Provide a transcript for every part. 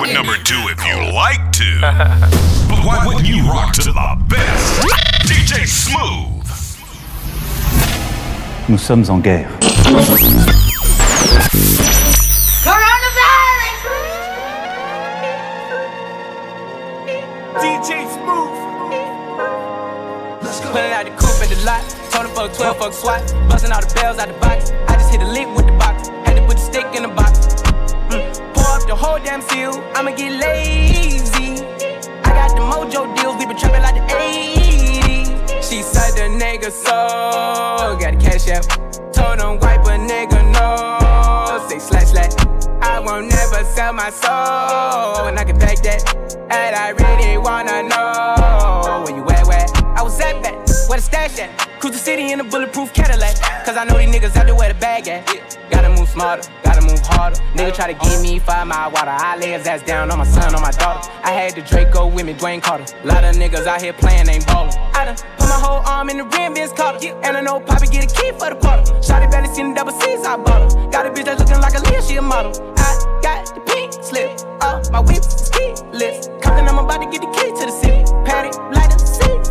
rock with number two if you like to. but why wouldn't you rock to the best? DJ Smooth. Nous sommes en guerre. DJ Smooth. Pulling out the coupe at the lot. Told him fuck 12, fuck SWAT. Busting all the bells out the box. I just hit a lick with the box. Had to put the stick in the box. The whole damn seal. I'ma get lazy. I got the mojo deals. We been trapping like the 80s. She said the nigga so. Got a cash out. Told him wipe a nigga no. Say slash slash. I won't never sell my soul. And I can back that. And I really wanna know where you at, where? I was at that, where the stash at? Cruise the city in a bulletproof Cadillac. Cause I know these niggas out there where the bag at. Gotta move smarter, gotta move harder. Nigga try to give me five mile water. I lay his ass down on my son, on my daughter. I had the Draco with me, Dwayne Carter. Lot of niggas out here playing, ain't ballin'. I done put my whole arm in the rim, Vince Carter. And I know Poppy get a key for the quarter. Shotty barely seen the double C's, I bought her. Got a bitch that's looking like a Leah, she a model. I got the pink slip, uh, my whip is keyless. Compton, I'm about to get the key to the city. Patty, light up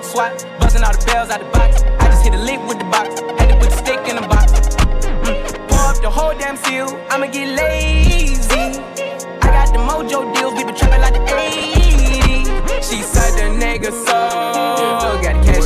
Fuck 12, fuck SWAT. Busting all the bells out the box. I just hit a lick with the box. Had to put the stick in the box. Mm. Pour up the whole damn seal. I'ma get lazy. I got the mojo deals. We been trapping like the 80s. She said the nigga so. Got cash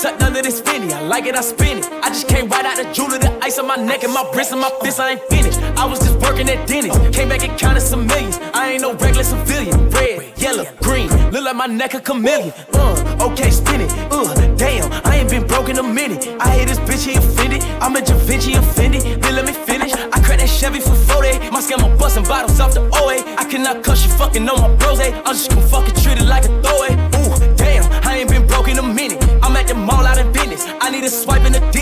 Sucked under this finny. I like it, I spin it. I just came right out the jewelry, the ice on my neck and my wrist and my fist. I ain't finished. I was just working at Denny's. Came back and counted some millions. I ain't no regular civilian. Red, yellow, green. Look like my neck a chameleon. Uh, okay, spin it. Uh, damn, I ain't been broke in a minute. I hate this bitch, he offended. I'm a Da Vinci offended. Then let me finish. I cracked that Chevy for 40. My scammer busting bottles off the OA. I cannot cuss you fucking on my bros. I'm just gonna fucking treat it like a throwaway. Mall out in business. I need a swipe in the digit.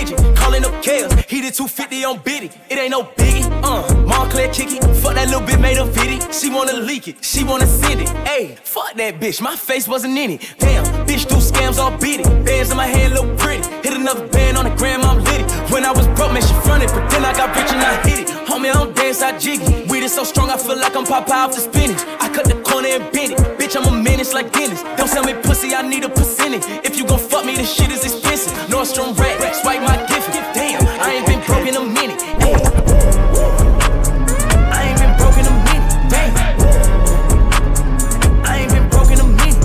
Did 250 on Biddy. It ain't no biggie. Uh, Montclair kick it. Fuck that little bit made a video. She wanna leak it. She wanna send it. Ayy, fuck that bitch. My face wasn't in it. Damn, bitch do scams all it. Bands in my hand look pretty. Hit another band on the gram, I'm litty. When I was broke, man, she fronted. But then I got rich and I hit it. Homie, I don't dance, I jiggy. Weed is so strong, I feel like I'm Popeye off the spinach. I cut the corner and bend it. Bitch, I'm a menace like Dennis. Don't sell me pussy, I need a percentage. If you gon' fuck me, this shit is expensive. Nordstrom red, swipe my gift. Damn, broke in a minute. Ayy. I ain't been broke in a minute. Damn. I ain't been broke in a minute.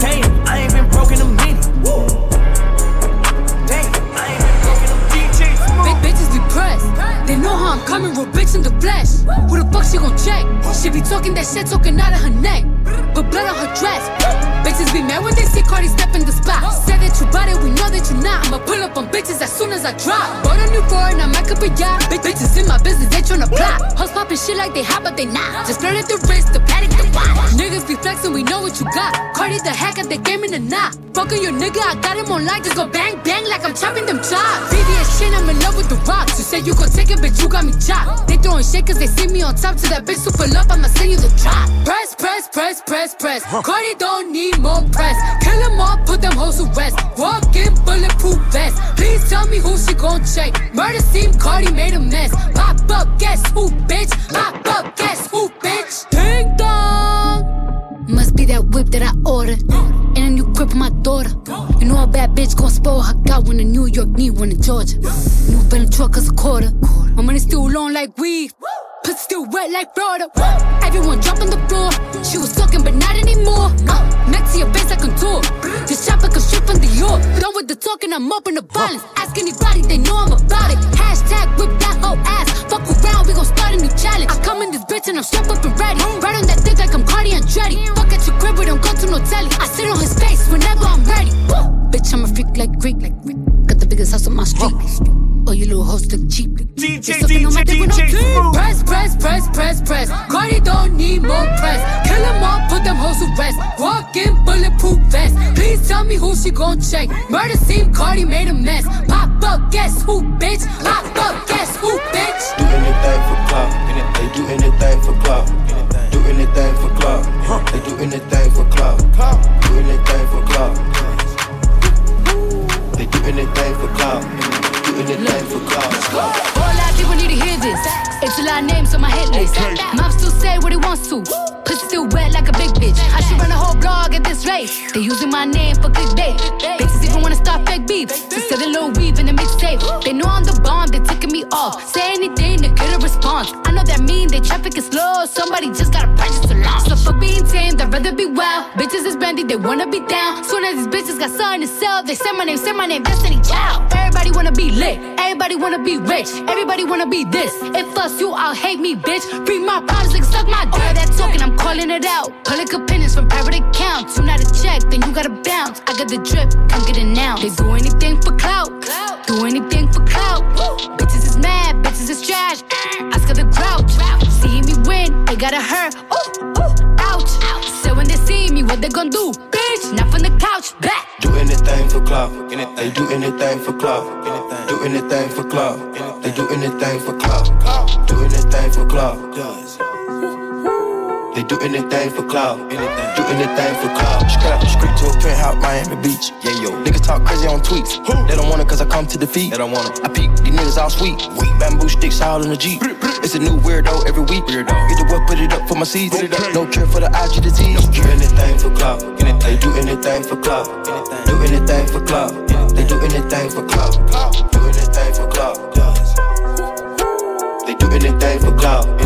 Damn, I ain't been broke in a minute. Damn, I ain't been broke in a minute. Big bitches be pressed. They know how I'm coming, real bitch in the flesh. Who the fuck she gon' check? She be talking that shit, talking out of her neck. But blood on her dress. Bitches be mad when they see Cardi step in the spot. Said that you bought it, we know that you not. I'ma pull up on bitches as soon as I drop. Bought a new foreign, I might up a yacht. Big bitches in my business, they tryna plot. Hoes poppin' shit like they hot, but they not. Just at the wrist, the paddock, the watch. Niggas be flexing, we know what you got. Cardi the hack at the game in the knot. Fucking your nigga, I got him on lock. Just go bang, bang like I'm chopping them chops. VVS shit, I'm in love with the rocks. You say you gon' take it, but you got me chopped. They throwing shit cause they see me on top. To that bitch super love, I'ma send you the drop. Press, press, press, press, press. Cardi don't need more press. Kill them all, put them hoes to rest. Walk in, bulletproof vest. Please tell me who she gon' check. Murder scene, Cardi made a mess. Pop up, guess who, bitch? Pop up, guess who, bitch? Ding dong. Must be that whip that I ordered. And a new grip for my daughter. You know a bad bitch gon' spoil her. Got one in New York, need one in Georgia. New Venom truck is a quarter. My money still long like weed. Pussy still wet like Florida. Everyone drop on the floor. She was talking, but not anymore. Uh, next to your face, I contour. This chopper come straight from the York. Done with the talking, I'm up in the violence. Ask anybody, they know I'm about it. Hashtag whip that whole ass. Fuck around, we gon' start a new challenge. I come in this bitch and I'm strapped up and ready. Right on that dick like I'm Cardi Andretti. Fuck at your crib, we don't go to no telly. I sit on his face whenever I'm ready. Woo. Bitch, I'm a freak like Greek, like Greek. Got the biggest house on my street. Oh, you little hoes look cheap. DJ, They sucking on my DJ, dick with no DJ teeth. Smooth. Press, press, press, press, press. Cardi don't need more press. Kill them all, put them hoes to rest. Walk in bulletproof vest. Please tell me who she gon' check. Murder scene, Cardi made a mess. Pop up, guess who, bitch? Pop up, guess who, bitch? Do anything for clout. They do anything for clout. Do anything for clout. They do anything for clout. Do anything for clout. Do anything for clout. Do anything for clout. All of people need to hear this. It's a lot of names on my hit list. Mom still say what he wants to. Pussy still wet like a big bitch. I should run a whole blog at this rate. They using my name for clickbait. Bitches even wanna start fake beef. Just sell a little weave in the mixtape. They know I'm the bomb, they ticking me off. Say anything to get a response. I know that mean they traffic is slow. Somebody just gotta purchase a launch. So for being tame, I'd rather be wild. Bitches is brandy, they wanna be down. Soon as these bitches got something to sell, they say my name, say my name, Destiny Child. Everybody wanna be lit, everybody wanna be rich, everybody wanna be this. If us you, I'll hate me, bitch. read my like suck my dick. All that talking, I'm calling it out. Public opinions from private accounts. You not a check, then you gotta bounce. I got the drip, come get it now. They do anything for clout, do anything for clout. Bitches is mad, bitches is trash. Ask her the grouch. See me win, they gotta hurt. Ooh, ooh, ouch. So when they see me, what they gon' do? Clout. They do anything for clout. Do anything for clout. They do anything for clout. Do anything for clout. They do anything for clout. Do anything for clout. Straight out the street to a penthouse, Miami Beach. Yeah, yo. Niggas talk crazy on tweets. They don't want it cause I come to defeat. They don't want it. I peek, these niggas all sweet. Weak bamboo sticks all in the Jeep. It's a new weirdo every week. Weirdo. Get the work, put it up for my seeds. No care for the IG disease. Do anything for clout. They do anything for clout. Do anything for clout. They do anything for clout. Do anything for clout. They do anything for clout.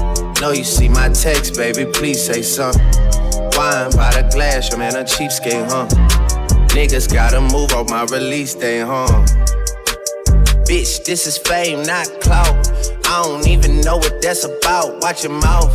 Know you see my text, baby, please say something. Wine by the glass, your man a cheapskate, huh? Niggas gotta move on my release day, huh? Bitch, this is fame, not clout. I don't even know what that's about. Watch your mouth.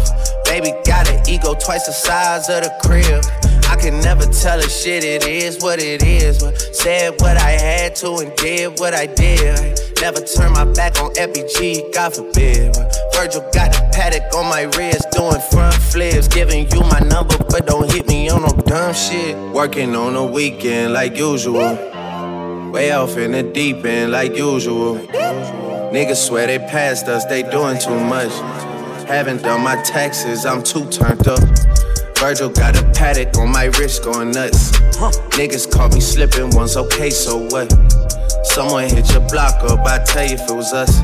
Baby got an ego twice the size of the crib. I can never tell a shit, it is what it is. But said what I had to and did what I did. I never turn my back on FBG, God forbid. But Virgil got a paddock on my wrist, doing front flips. Giving you my number, but don't hit me on no dumb shit. Working on a weekend like usual. Way off in the deep end like usual. Niggas swear they passed us, they doing too much. Haven't done my taxes, I'm too turned up. Virgil got a paddock on my wrist going nuts. Niggas caught me slipping once, okay, so what? Someone hit your block up, I tell you if it was us.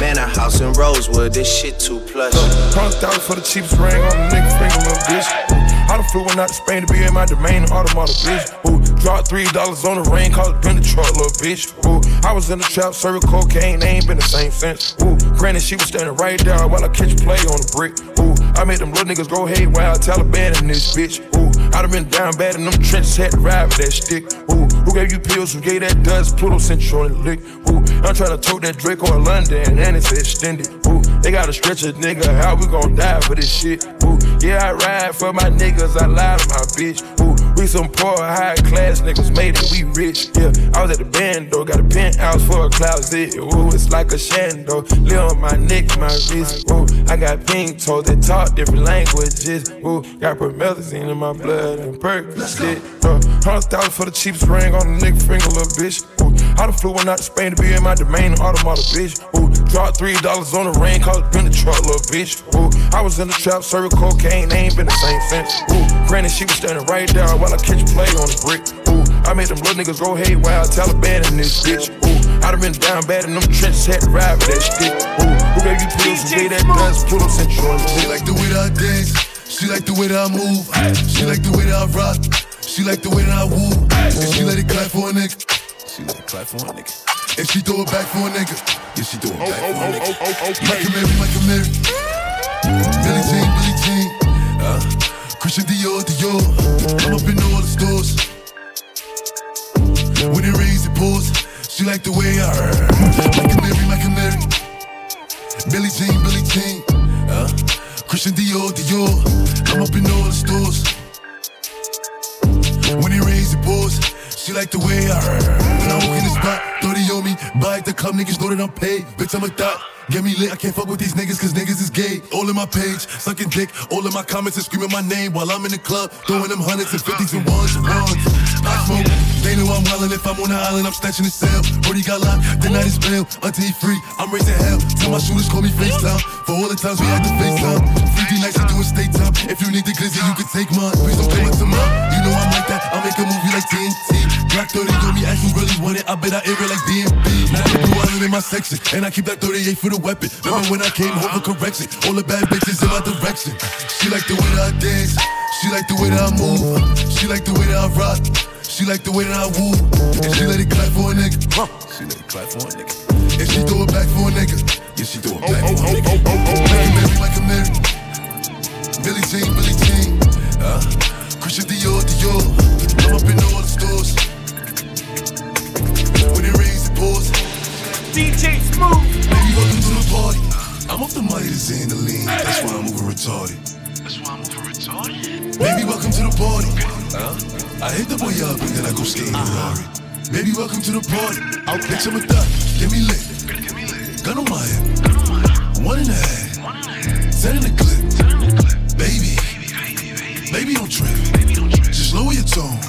Man, a house in Rosewood, this shit too plush. Punked out for the cheapest ring on the nigga finger, little bitch. I done flew one out to Spain to be in my domain, automotive bitch. Ooh, dropped three dollars on the ring, called it been the truck, little bitch. Ooh, I was in the trap, serving cocaine, they ain't been the same since. Ooh, granted she was standing right there while I catch play on the brick. Ooh, I made them little niggas go haywire, Taliban in this bitch. Ooh, I done been down bad in them trenches, had to ride with that stick. Ooh, who gave you pills? Who gave that dust? Pluto Central and lick. Ooh, I'm trying to tote that Drake or London, and it's extended. Ooh, they gotta stretch a nigga. How we gon' die for this shit? Ooh, yeah, I ride for my niggas. I lie to my bitch. Ooh, we some poor, high class niggas made it. We rich. Yeah, I was at the band though, got a penthouse for a closet. Ooh, it's like a shando. Live on my neck, my wrist. Ooh, I got pink toes that talk different languages. Ooh, got promethazine in my blood and perk. Shit, uh, hundred thousand for the cheapest ring on the nigga finger, little bitch. Ooh, I done flew one out to Spain to be in my domain, automata, bitch. Ooh, dropped three dollars on the ring, call it been the truck, little bitch. Ooh, I was in the trap, serving cocaine, they ain't been the same since. Ooh, granted, she was standing right there while I catch play on the brick. Ooh, I made them little niggas go haywire, Taliban in this bitch. Ooh, I done been down bad in them trenches, had to ride with that stick. Ooh, who gave you pills and gave that dust? Put them central. She like the way that I dance. She like the way that I move. She like the way that I rock. She like the way that I woo. And she let it clap for a nigga. She it clap for a nigga. And she throw it back for a nigga. Yeah, she throw it back for a nigga. Michael Mary, Michael Mary. Billie Jean, Billie Jean. Uh, Christian Dior, Dior. I'm up in all the stores. When it rains, it pours. She like the way I Michael Mary, Michael Mary. Billie Jean, Billie Jean. Uh, Christian Dior, Dior. I'm up in all the stores. When it rains, it pours. She like the way I When I walk in the spot, 30 on me. Buy at the club, niggas know that I'm paid. Bitch, I'm a thot. Get me lit, I can't fuck with these niggas cause niggas is gay. All in my page, sucking dick, all in my comments and screaming my name while I'm in the club, throwing them hundreds and fifties and ones and ones. I smoke, they know I'm wildin' if I'm on the island, I'm snatching the cell. Brody got locked, the night is bail, until he free, I'm raising hell. Tell my shooters call me FaceTime, for all the times we had to FaceTime. 3D nights, I do a state time. If you need the glizzy, you can take mine. Please don't come up to mine. You know I'm like that, I'll make a movie like TNT. Black 30 on me, ask who really want it, I bet I air it like DMB. Now the blue island in my section, and I keep that 38 for the weapon. Remember when I came home for correction? All the bad bitches in my direction. She like the way that I dance. She like the way that I move. She like the way that I rock. She like the way that I woo. And she let it clap for a nigga. She let it clap for a nigga. And she throw it back for a nigga. Yeah, she throw it back for a nigga. Like a Mary, like a Mary. Billie Jean, Billie Jean. Uh, Christian Dior, Dior. I'm up in all the stores. When it rains, it pours. DJ Smooth. Baby, welcome to the party. I'm off the money to Xandaline. That's why I'm over retarded. That's why I'm over retarded. Baby, welcome to the party. Huh? I hit the boy up and then I go skate in Rari. Uh-huh. Baby, welcome to the party. I'll bitch, I'm a thot. Get me lit. Gun on my hip. One and a half. Ten in the clip. Send in the clip Baby. Baby, don't trip. Just lower your tone.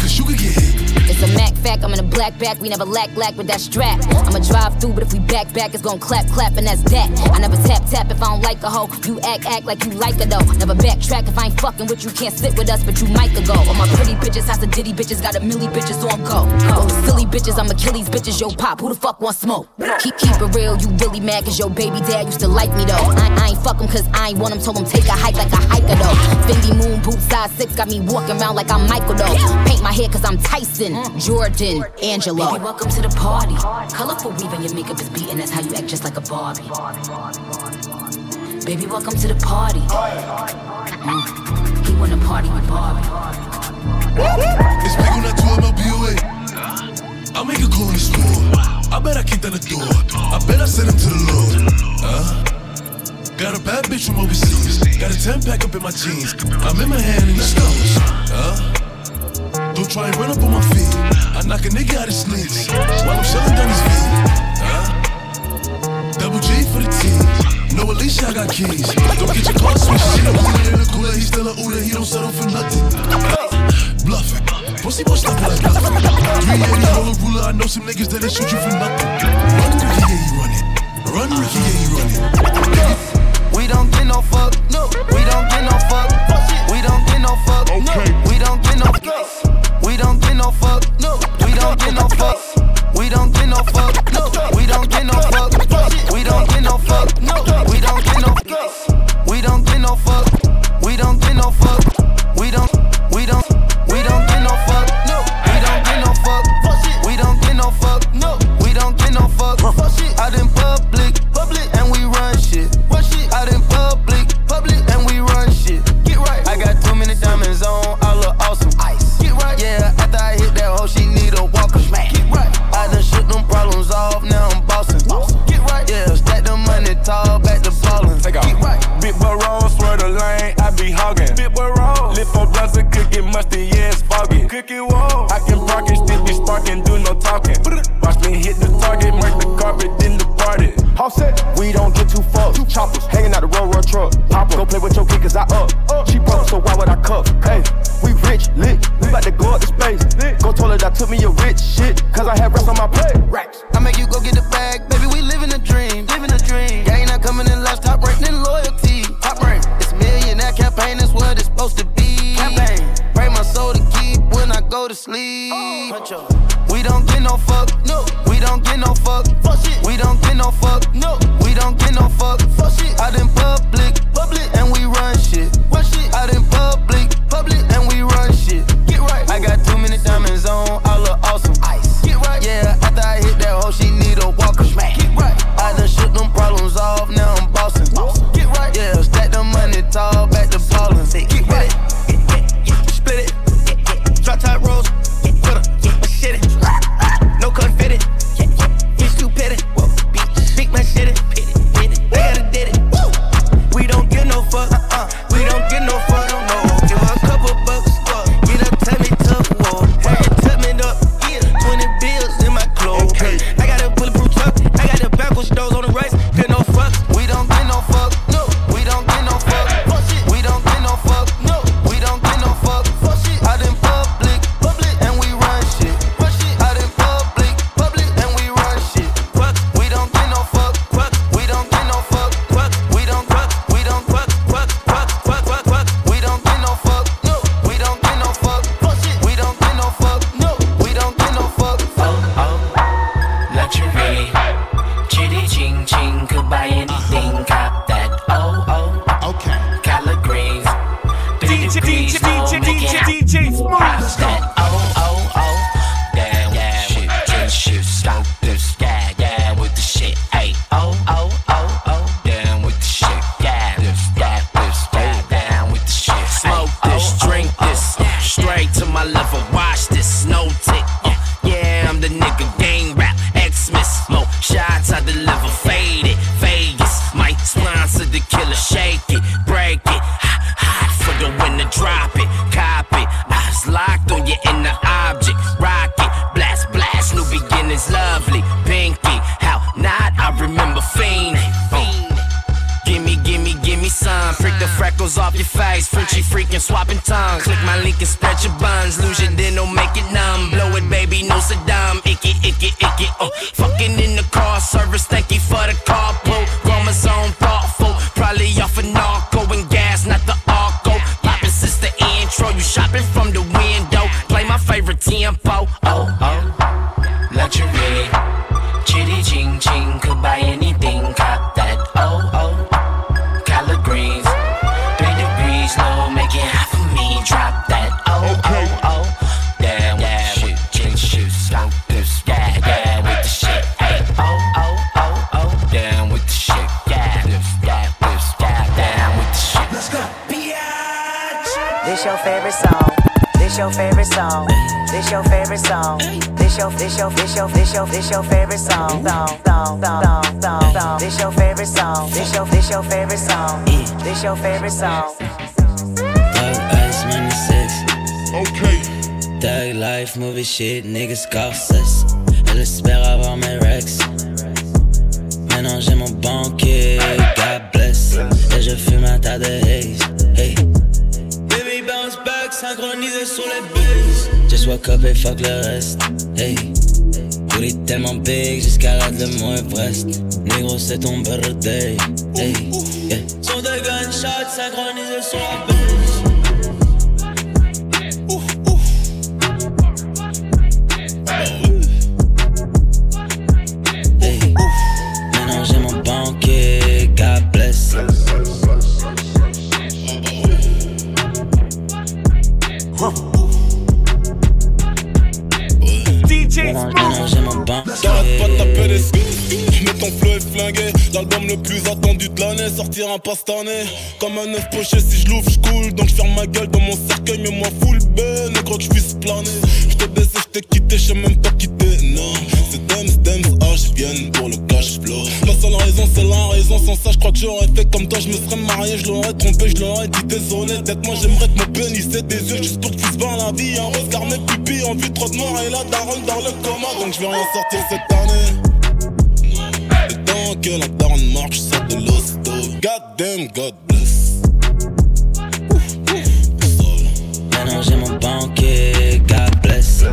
Cause you could get hit. It's a Mac fact, I'm in a black back, we never lack lack with that strap. I'ma drive through, but if we back back, it's gon' clap clap, and that's that. I never tap tap if I don't like a hoe. You act act like you like her though. Never backtrack if I ain't fucking with you, can't sit with us, but you might go. All my pretty bitches, house of ditty bitches, got a milli bitches so I'm go. Go silly bitches, I'm Achilles bitches, yo pop, who the fuck want smoke? Keep keep it real, you really mad cause your baby dad used to like me though. I, I ain't fuck him cause I ain't want him, told him take a hike like a hiker though. Fendi moon boots size six, got me walking around like I'm Michael though. Paint my hair cause I'm Tyson, Jordan, Angelo. Baby, welcome to the party. Colorful weave and your makeup is beating. That's how you act just like a Barbie. Baby, welcome to the party. Mm. He wanna party with Barbie. It's big on that 12 MLBOA. I'll make a call in the store. I bet I kicked down the door. I bet I sent him to the Lord. Uh, got a bad bitch from overseas. Got a 10 pack up in my jeans. I'm in my hand in the stores. Uh, don't try and run up on my feet. I knock a nigga out his sleeves while I'm selling down his feet. Double G for the team. No Alicia, I got keys. Don't get your car switched. She the cooler in the cooler. He still a Uda. He don't settle for nothing. Bluffing. Pussy boy stuff like bluffing. 380 roll a ruler. I know some niggas that they shoot you for nothing. Run Ricky, yeah, he running. Run Ricky, yeah, he running. We don't get no fuck. No. We don't get no fuck. song, song. This your favorite song. This your favorite song. Mm. This your favorite song. Thug ice when it's six. Okay. Thug life movie shit, niggas cost. Elle espère avoir mes rex. Maintenant j'ai mon banquier, God bless. Et je fume un tas de haze. Hey. Baby bounce back, synchronisé sur les bases. Just woke up et fuck le reste. Hey. Booty tellement big, j'escalade le mont Everest. Négro, c'est ton birthday. Hey, yeah. Son de gunshots synchronisés sur sortir un pas cette année. Comme un œuf poché, si je l'ouvre, je coule. Donc je ferme ma gueule dans mon cercueil, mais moi full B, négro que je puisse planer. Je te baisé, je t'ai quitté, je même pas quitté, non. C'est Dems, Dems, H, viennent pour le cash flow. Ma seule raison, c'est la raison. Sans ça, je crois que j'aurais fait comme toi, je me serais marié, je l'aurais trompé, je l'aurais dit désolé. Peut-être moi, j'aimerais que mon pénis des yeux juste pour que tu se la vie. Un regard, mes pupilles, en vue trop de mort et la daronne dans le coma. Donc je vais rien sortir cette année. Et tant que la daronne marche, ça de l'hosto. God damn, God bless. Maintenant j'ai mon banquier, God bless.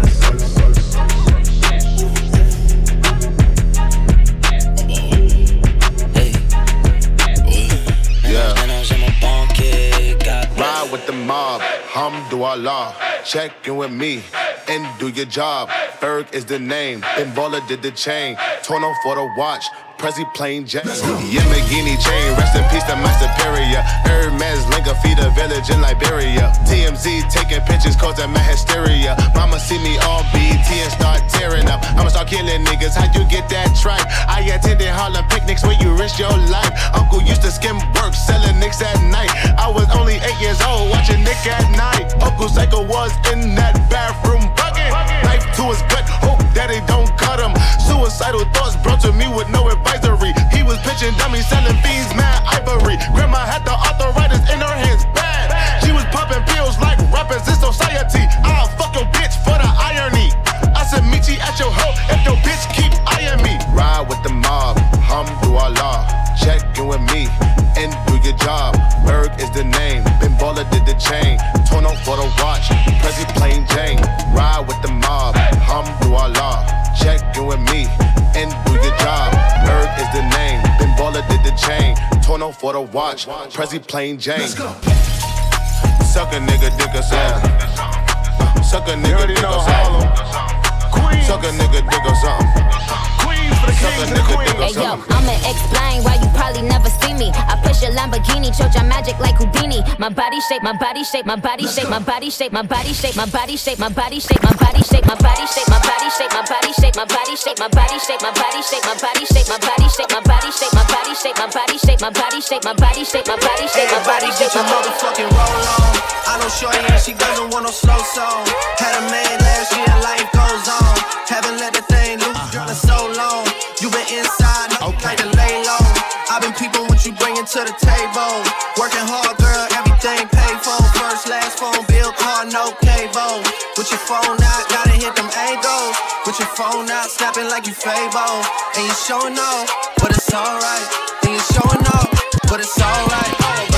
Ride with the mob, hamdulillah. Check in with me and do your job. Berg is the name, Ben Baller did the chain. Torno for the watch. Prezi plain Jane. Yamagini chain, rest in peace to my superior. Hermes Linka feed a village in Liberia. TMZ taking pictures causing my hysteria. Mama see me on BT and start tearing up. I'ma start killing niggas. How you get that tripe? I attended Harlem picnics where you risk your life. Uncle used to skim work, selling nicks at night. I was only eight years old, watching Nick at night. Uncle Psycho was dummies, selling fiends, for the watch, Prezi plain Jane. Suck a nigga, dick us out. Suck a nigga, dick us out. Suck a nigga, dick us out. Suck a nigga, dick Hey yo. I'ma explain why you probably never see me. I push a Lamborghini, choke your magic like Houdini. My body shape, my body shape, my body shape, my body shape, my body shape, my body shape, my body shape, my body shape, my body shape, my body shape, my body shape, my body shape, my body shape, my body shape, my body shape, my body shape, my body shape, my body shape, my body shape, my body shape, my body shape, my body shape, my Everybody body get shape, your my body gets my motherfucking roll on. I know Shorty and she doesn't want no slow song. Had a man last year, life goes on. Haven't let the thing loose in so long. You been inside, no like to lay low. I've been peeping what you bringing to the table. Working hard, girl, everything paid for. First, last phone bill, car, no cable. With your phone out, phone snapping like you Fable. And you showing off, but it's alright. And you showing off, but it's alright.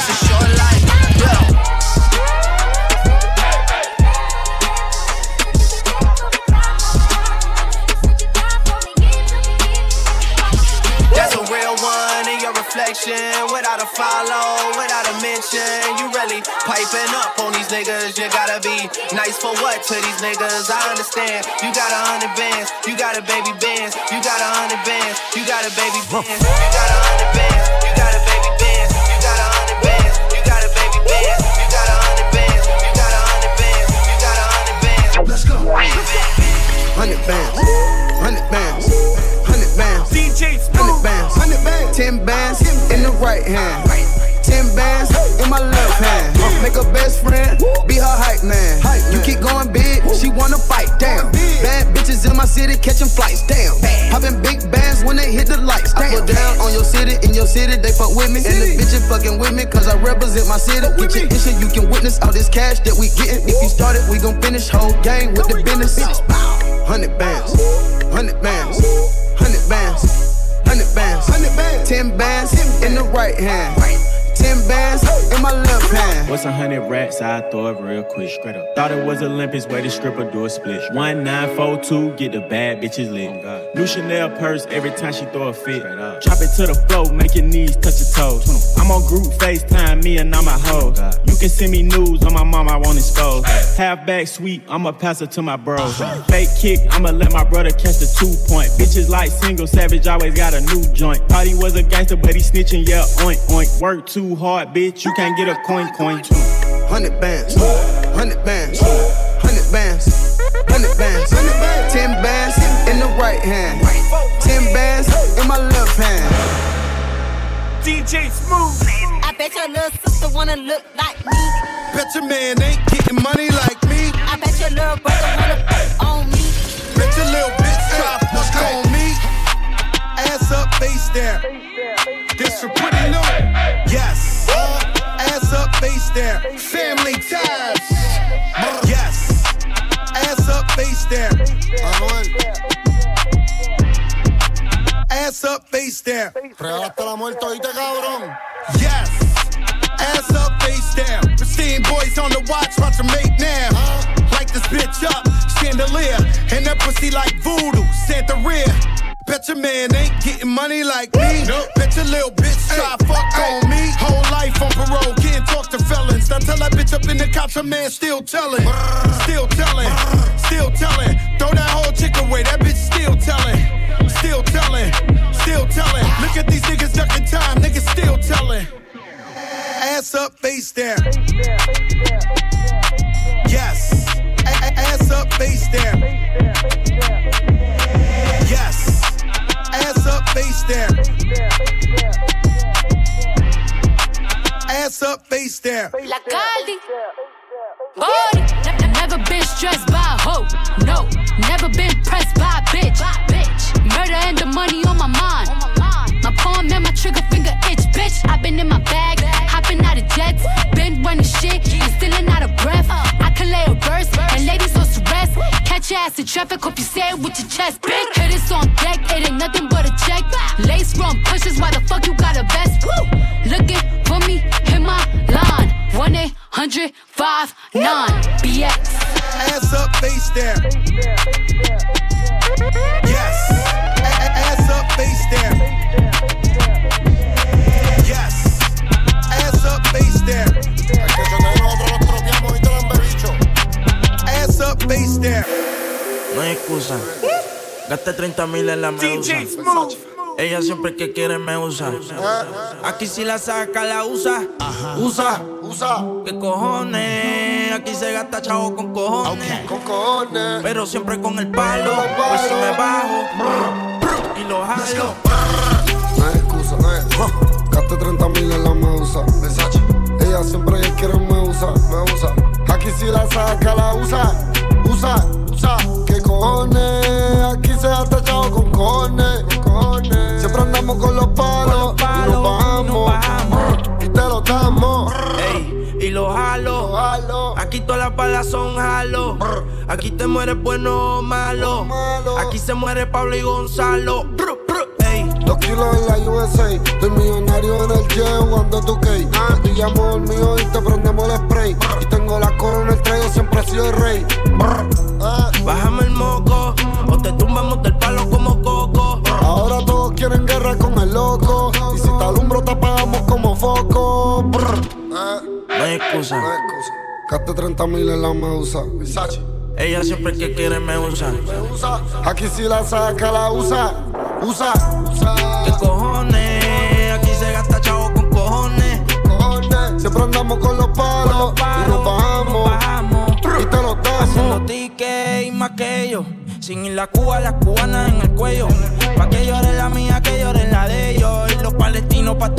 Reflection. Without a follow, without a mention. You really piping up on these niggas. You gotta be nice for what to these niggas? I understand. You got a hundred bands, you got a baby bands, you got a hundred bands, you got a baby bands, you got a hundred bands, you got a baby bands, you got a hundred bands, you got a baby bands, you got a hundred bands, you got a hundred bands, you got a hundred bands. Let's go. Hundred bands, Make best friend, be her hype man. hype You keep going big, she wanna fight. Damn, bad bitches in my city catching flights. Damn, popping big bands when they hit the lights. I put down on your city, in your city they fuck with me, and the bitches fucking with me 'cause I represent my city. Get your issue, you can witness all this cash that we getting. If you started, we gon' finish whole game with the business. Hundred bands, hundred bands, hundred bands, hundred bands, hundred bands, ten bands in the right hand, ten bands in my left hand. What's a hundred rats? I throw it real quick. Straight up. Thought it was Olympus, way the stripper do a split. One nine four two, get the bad bitches lit. New Chanel purse every time she throw a fit. Drop it to the floor, make your knees touch your toes. I'm on group FaceTime, me and all my hoes. You can send me news on my mom, I won't expose. Half back sweep, I'ma pass it to my bros. Fake kick, I'ma let my brother catch the two point. Bitches like single savage, always got a new joint. Thought he was a gangster, but he snitching, yeah, oink oink. Work too hard, bitch, you can't get a coin coin. Hundred bands, hundred bands, hundred bands, hundred bands, hundred bands, ten bands in the right hand, ten bands in my left hand. DJ Smooth. I bet your little sister wanna look like me. Bet your man ain't getting money like me. I bet your little brother wanna fuck on me. Bet your little bitch try fuck on me. Ass up, face down. This for pretty face down, family ties. Yes, ass up, face down. Ass up, face down. La muerte, oíste, cabrón. Yes, ass up, face down. Pristine boys on the watch, watch to make now. Huh? Bitch up, chandelier. And that pussy like voodoo, Santa Rhea. Bet your man ain't getting money like me. Bet your little bitch try fuck on me. Whole life on parole, can't talk to felons. Now tell that bitch up in the cops, a man still telling. Still telling, still telling. Throw that whole chick away, that bitch still telling. Still telling, still telling. Look at these niggas ducking time, niggas still telling. Ass up, face down. Yes. Face down. Yes. Ass up, face down. Ass up, face down. La Caldi. Body. Ne- Never been stressed by a hoe. No. Never been pressed by a bitch. Murder and the money on my mind. My palm and my trigger finger itch. Bitch, I've been in my bag. Hopping out of jets. Been running shit. Still out of breath. I can lay a verse. And ladies. Catch your ass in traffic. Hope you say it with your chest. Bitch, hit this on deck. It ain't nothing but a check. Lace run pushes. Why the fuck you got a vest? Looking for me. Hit my line. 1 800 59 BX. Ass up, face down. Yes. No hay excusa. Gasté 30 mil en la medusa. Ella siempre que quiere me usa. Aquí si la saca, la usa. Usa, usa. ¿Qué cojones? Aquí se gasta chavo con cojones. Con cojones. Pero siempre con el palo. Pues si me bajo y lo jalo. No hay excusa, no hay excusa. Gasté 30 mil en la medusa. Ella siempre que quiere me usa, me usa. Aquí si la saca, la usa. Usa, usa. ¿Qué cojones? Aquí se gasta chavo con cojones. Siempre andamos con los palos. y nos bajamos. Y te lo damos. Ey, y lo jalo. Aquí todas las balas son jalo. Aquí te mueres bueno o malo. Aquí se muere Pablo y Gonzalo. Bru, ey. Dos kilos en la USA, del millonario en el jet jugando tu K. Te pillamos el mío y te prendemos el spray. Y tengo la corona, el traigo, siempre he sido el rey. Bájame el moco, o te tumbamos del palo como coco. Ahora todos quieren guerra con el loco. Y si te alumbro, te apagamos como foco. No hay excusa. No hay excusa. Gaste 30 mil en la medusa. Ella siempre que quiere me usa. Aquí si la saca, la usa. Usa, usa. ¿Qué cojones? Aquí se gasta chavo con cojones. Siempre andamos con los palos. y nos bajamos. Y te los damos. Haciendo tickets y más que ellos. Sin ir la Cuba, las cubanas en el cuello. Pa' que llore la mía, que llore la de ellos. Y los palestinos pa'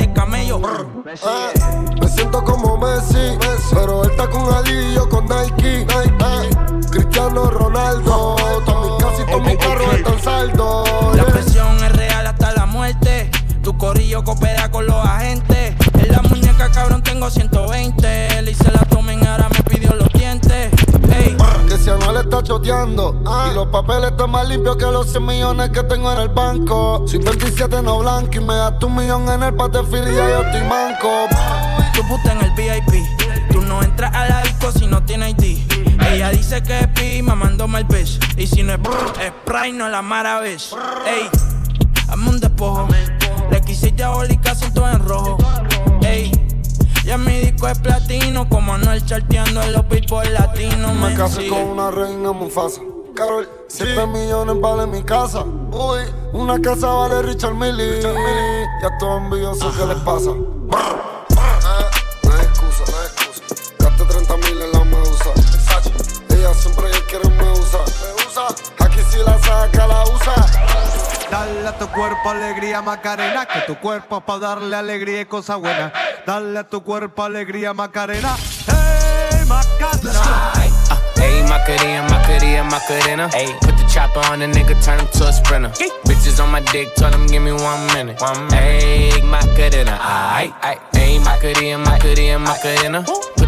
de camello. Eh, me siento como Messi, pero él está con Ali y yo con Nike. Eh, Cristiano Ronaldo, también casi todos mis carros están saldo. La presión es real hasta la muerte. Tu corillo coopera con los agentes. En la muñeca, cabrón, tengo 120. Le hice la Está choteando Y los papeles están más limpios que los 100 millones que tengo en el banco Soy 27 no blanco y me das tu millón en el pate y ya yo estoy manco Tu puta en el VIP. Tú no entras a la disco si no tienes ID. Ella dice que es pi, mamándome el bitch. Y si no es brr, es Sprite, no la maravilla. Ey, hazme un despojo. Le quise diabólica, siento en rojo. Ya mi disco es platino. Como Anuel charteando en los billboard latinos. Me me casé sigue. con una reina Mufasa. Carol, 7 millones vale mi casa. Uy, una casa vale Richard Millie Ya todo envidioso, ¿qué les pasa? No hay excusa, no hay excusa. Gaste 30 mil en la medusa Ella siempre que quiere me usa Me usa Aquí si la saca, la usa Dale a tu cuerpo alegría Macarena, que tu cuerpo es para darle alegría y cosa buena. Dale a tu cuerpo alegría Macarena. Hey Macarena. Ayy, Macarena, Macarena, Macarena. Ayy, put the chopper on the nigga, turn him to a sprinter. Bitches on my dick, tell him give me one minute. One minute. Ayy, Macarena, aight. Ayy, Macarena, Macarena, Macarena. Put the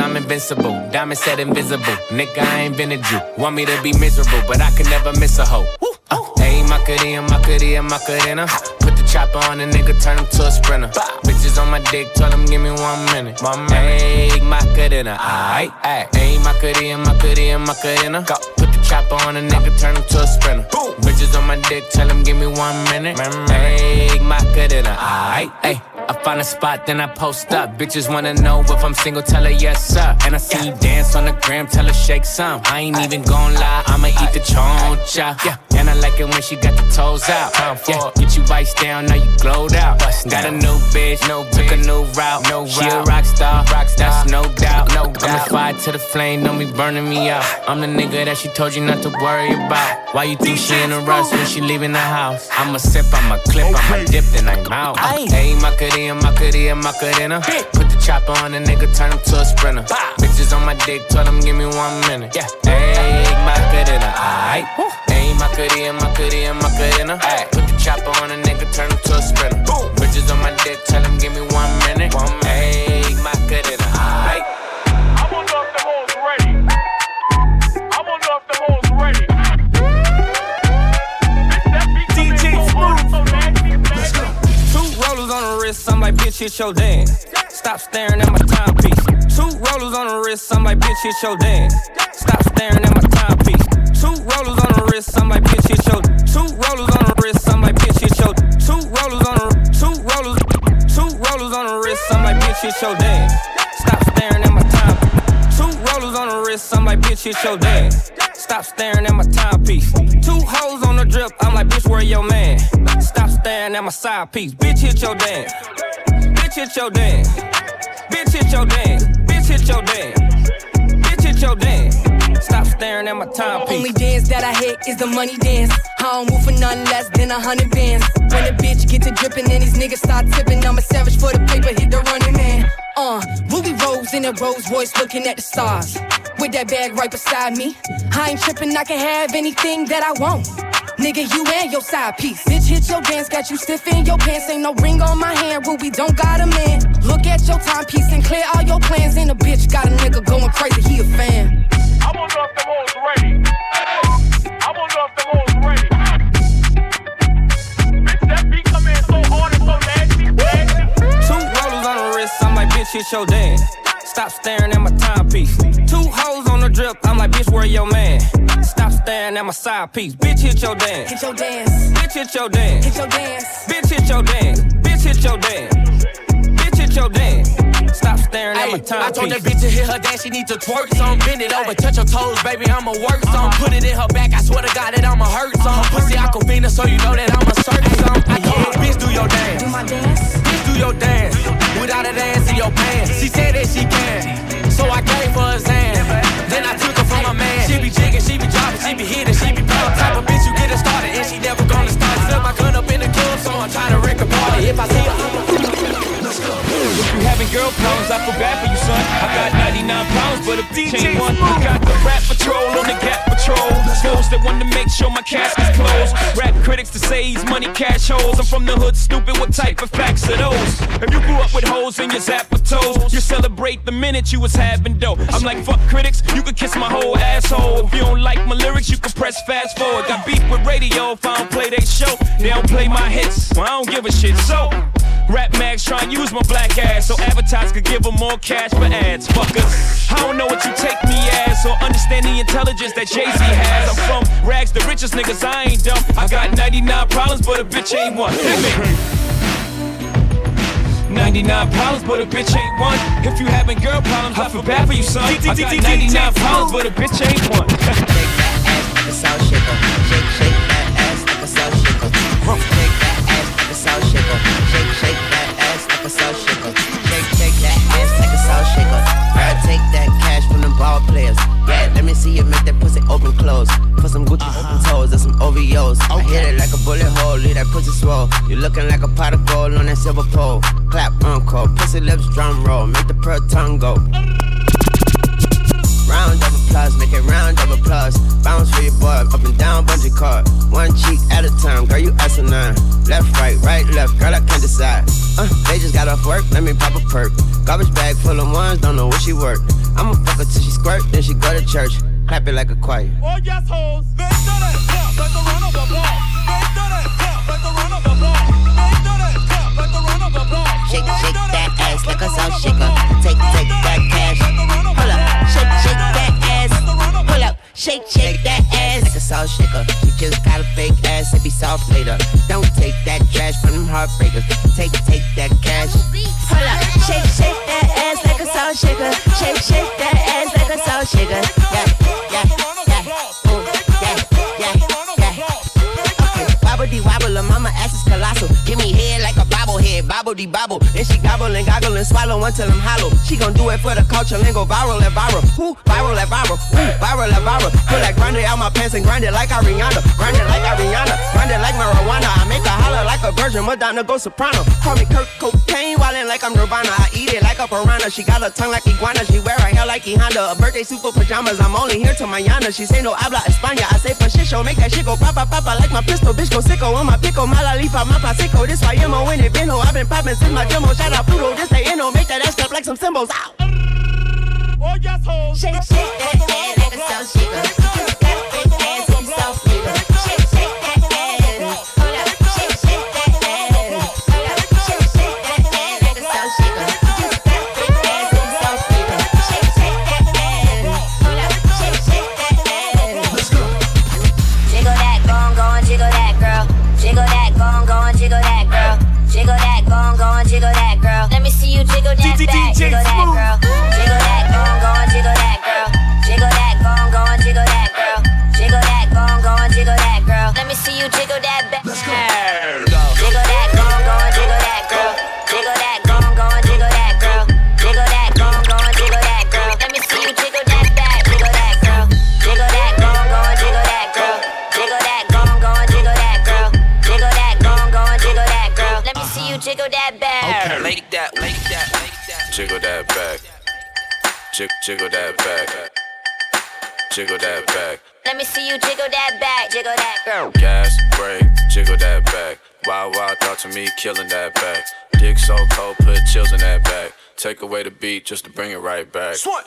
I'm invincible. Diamond said invisible. Nigga, I ain't been a Jew. Want me to be miserable, but I can never miss a hoe. Uh, hey, Macarena, Macarena, Macarena. Put the chopper on a nigga, turn him to a sprinter. Bitches on my dick, tell him give me one minute. One minute. Hey, Macarena, aight, aight. Hey, Macarena, Macarena, Macarena. Go. Put chopper on a nigga, turn him to a sprinter. Boom. Bitches on my dick, tell him give me one minute. Hey, Macarena, aight, aight. I find a spot, then I post up. Bitches wanna know if I'm single, tell her yes, sir. And I see you dance on the gram, tell her shake some. I ain't even gon' lie, I'ma eat the choncha. Yeah. I like it when she got the toes out. Yeah. Get you vice down, now you glowed out. Got a new bitch, no took a new route. No she a rock star, rock star. that's no doubt. No doubt. I'm the fire to the flame, don't be burning me out. I'm the nigga that she told you not to worry about. Why you think she in a rush when she leaving the house? I'ma sip, I'ma clip, I'ma dip, then I'm out. Hey, Macarena, Macarena, Macarena. Put the chopper on a nigga, turn him to a sprinter. Bitches on my dick, tell them give me one minute. Yeah, hey, Macarena, aight. Hey, Macarena, Macarena, Macarena. Put the chopper on a nigga, turn him to a sprinter. Bitches on my dick, tell him give me one minute. One minute. Hey, Macarena, aight. I wonder if the hoes ready. I wonder if the hoes ready. Two rollers on the wrist, I'm like, bitch, hit your dance. Stop staring at my timepiece. Two rollers on the wrist, I'm like, bitch, hit your dance. Stop staring at my timepiece. Rollers on the wrist, I'm like, bitch, hit your. Two rollers on the wrist, I'm like, bitch, hit your. Two rollers on the two rollers, two rollers on the wrist, I'm like, bitch, hit your dance. Stop staring at my time. Two rollers on the wrist, I'm like, bitch, hit your dance. Stop staring at my timepiece. Two hoes on the drip, I'm like, bitch, where your man? Stop staring at my side piece. Bitch, hit your dance. Bitch, hit your dance. Bitch, hit your dance. Bitch, hit your dance. Bitch, hit your dance. Stop staring at my timepiece. Only dance that I hit is the money dance. I don't move for nothing less than a hundred bands. When the bitch get to dripping and these niggas start tipping, I'm a savage for the paper, hit the running man. Uh, Ruby Rose in a Rolls Royce looking at the stars. With that bag right beside me. I ain't tripping, I can have anything that I want. Nigga, you and your side piece. Bitch, hit your dance, got you stiff in your pants. Ain't no ring on my hand, Ruby don't got a man. Look at your timepiece and clear all your plans. And a bitch got a nigga going crazy, he a fan. I wonder if the hoes ready. I wonder if the hoes ready. Bitch, that beat come in so hard and so nasty, nasty. Two rollers on the wrist, I'm like, bitch, hit your dance. Stop staring at my timepiece. Two hoes on the drip, I'm like, bitch, where your man? Stop staring at my side piece. Bitch, hit your dance. Hit your dance. Bitch, hit your dance. Hit your dance. Bitch, hit your dance. Bitch, hit your dance. Bitch, hit your dance. Stop staring at my Ay, timepiece. I told that bitch to hit her dance, she need to twerk some. Bend it over, touch her toes, baby, I'ma work some. Uh-huh. Put it in her back, I swear to God that I'ma hurt some. Pussy I can feed Aquafina, so you know that I'ma search some. I told her, bitch, do your dance. Do my dance. Bitch, do your dance. Without a dance in your pants. She said that she can. So I gave her a Zan. Then I took her from my man. She be jigging, she be dropping, she be hitting, she be popping. Type of bitch you get her started, and she never gonna start. Slip my gun up in the club, so I'm trying to wreck a party. If I see I feel bad for you, son. I got 99 pounds, but a ain't one. I got the rap patrol on the gap patrol. Those that want to make sure my casket's closed. Rap critics to say he's money cash holes. I'm from the hood, stupid. What type of facts are those? If you grew up with holes in your zapper toes, you celebrate the minute you was having dough. I'm like, fuck critics, you could kiss my whole asshole. If you don't like my lyrics, you can press fast forward. Got beef with radio if I don't play they show. They don't play my hits, well, I don't give a shit. So, Rap mags try and use my black ass so advertisers could give them more cash for ads. Fuckers, I don't know what you take me as or understand the intelligence that Jay Z has. I'm from rags, the richest niggas, I ain't dumb. I got 99 problems, but a bitch ain't one. Hit me. 99 problems, but a bitch ain't one. If you having girl problems, I feel bad for you, son. I got 99 problems, but a bitch ain't one. the South shaker. Shake, shake that that pussy swole. You looking like a pot of gold on that silver pole. Clap, uncle, pussy lips, drum roll, make the pearl tongue go. Round of applause, make it round of applause. Bounce for your boy, up and down, bungee cord. One cheek at a time, girl, you asinine. Left, right, right, left, girl, I can't decide. Uh, they just got off work, let me pop a perk. Garbage bag full of ones, don't know where she work. I'ma fuck her till she squirt, then she go to church. Clap it like a choir. Oh, yes, hoes. They do that clap like the run of a Shake, shake that ass like a salt shaker. Take, take that cash. Pull up, shake, shake that ass. Pull up, shake, shake that ass like a salt shaker. You just got a fake ass, it be soft later. Don't take that trash from them heartbreakers. Take, take that cash. Pull up, shake, shake that ass like a salt shaker. Shake, shake that ass like a salt shaker. Yeah, yeah, yeah. Ooh, yeah, yeah, yeah. Wobble wobble, mama ass is colossal. Give me head like a bobblehead, bobble de bobble. Then she gobble and goggle and swallow until I'm hollow. She gon' do it for the culture and go viral and viral. Who viral and viral? Who viral and viral? Pull that grinder out my pants and grind it like Ariana. Grind it like Ariana. Grind it like marijuana. I make her holler like a virgin. Madonna go soprano. Call me Kurt Cocaine, wildin' like I'm Nirvana. I eat it like a piranha. She got a tongue like iguana. She wear her hair like E Honda. A birthday suit for pajamas. I'm only here till mañana. She say no habla España. I say for shit show. Make that shit go papa papa like my pistol. Bitch go sicko on my pickle. Mala lipa, my pasico. This why I'm when it been oh, ho. I've been poppin' since my demo. Shout out Pluto. This they no Make that ass clap like some cymbals. Ow. Oh, yes, hoes. Shake, shake that ass like a shaker. Just got a fake ass, jiggle that back. Jiggle that back. Let me see you jiggle that back, jiggle that girl. Gas, brake, jiggle that back. Wild, wild thought to me, killing that back. Dick so cold, put chills in that back. Take away the beat just to bring it right back. Jiggle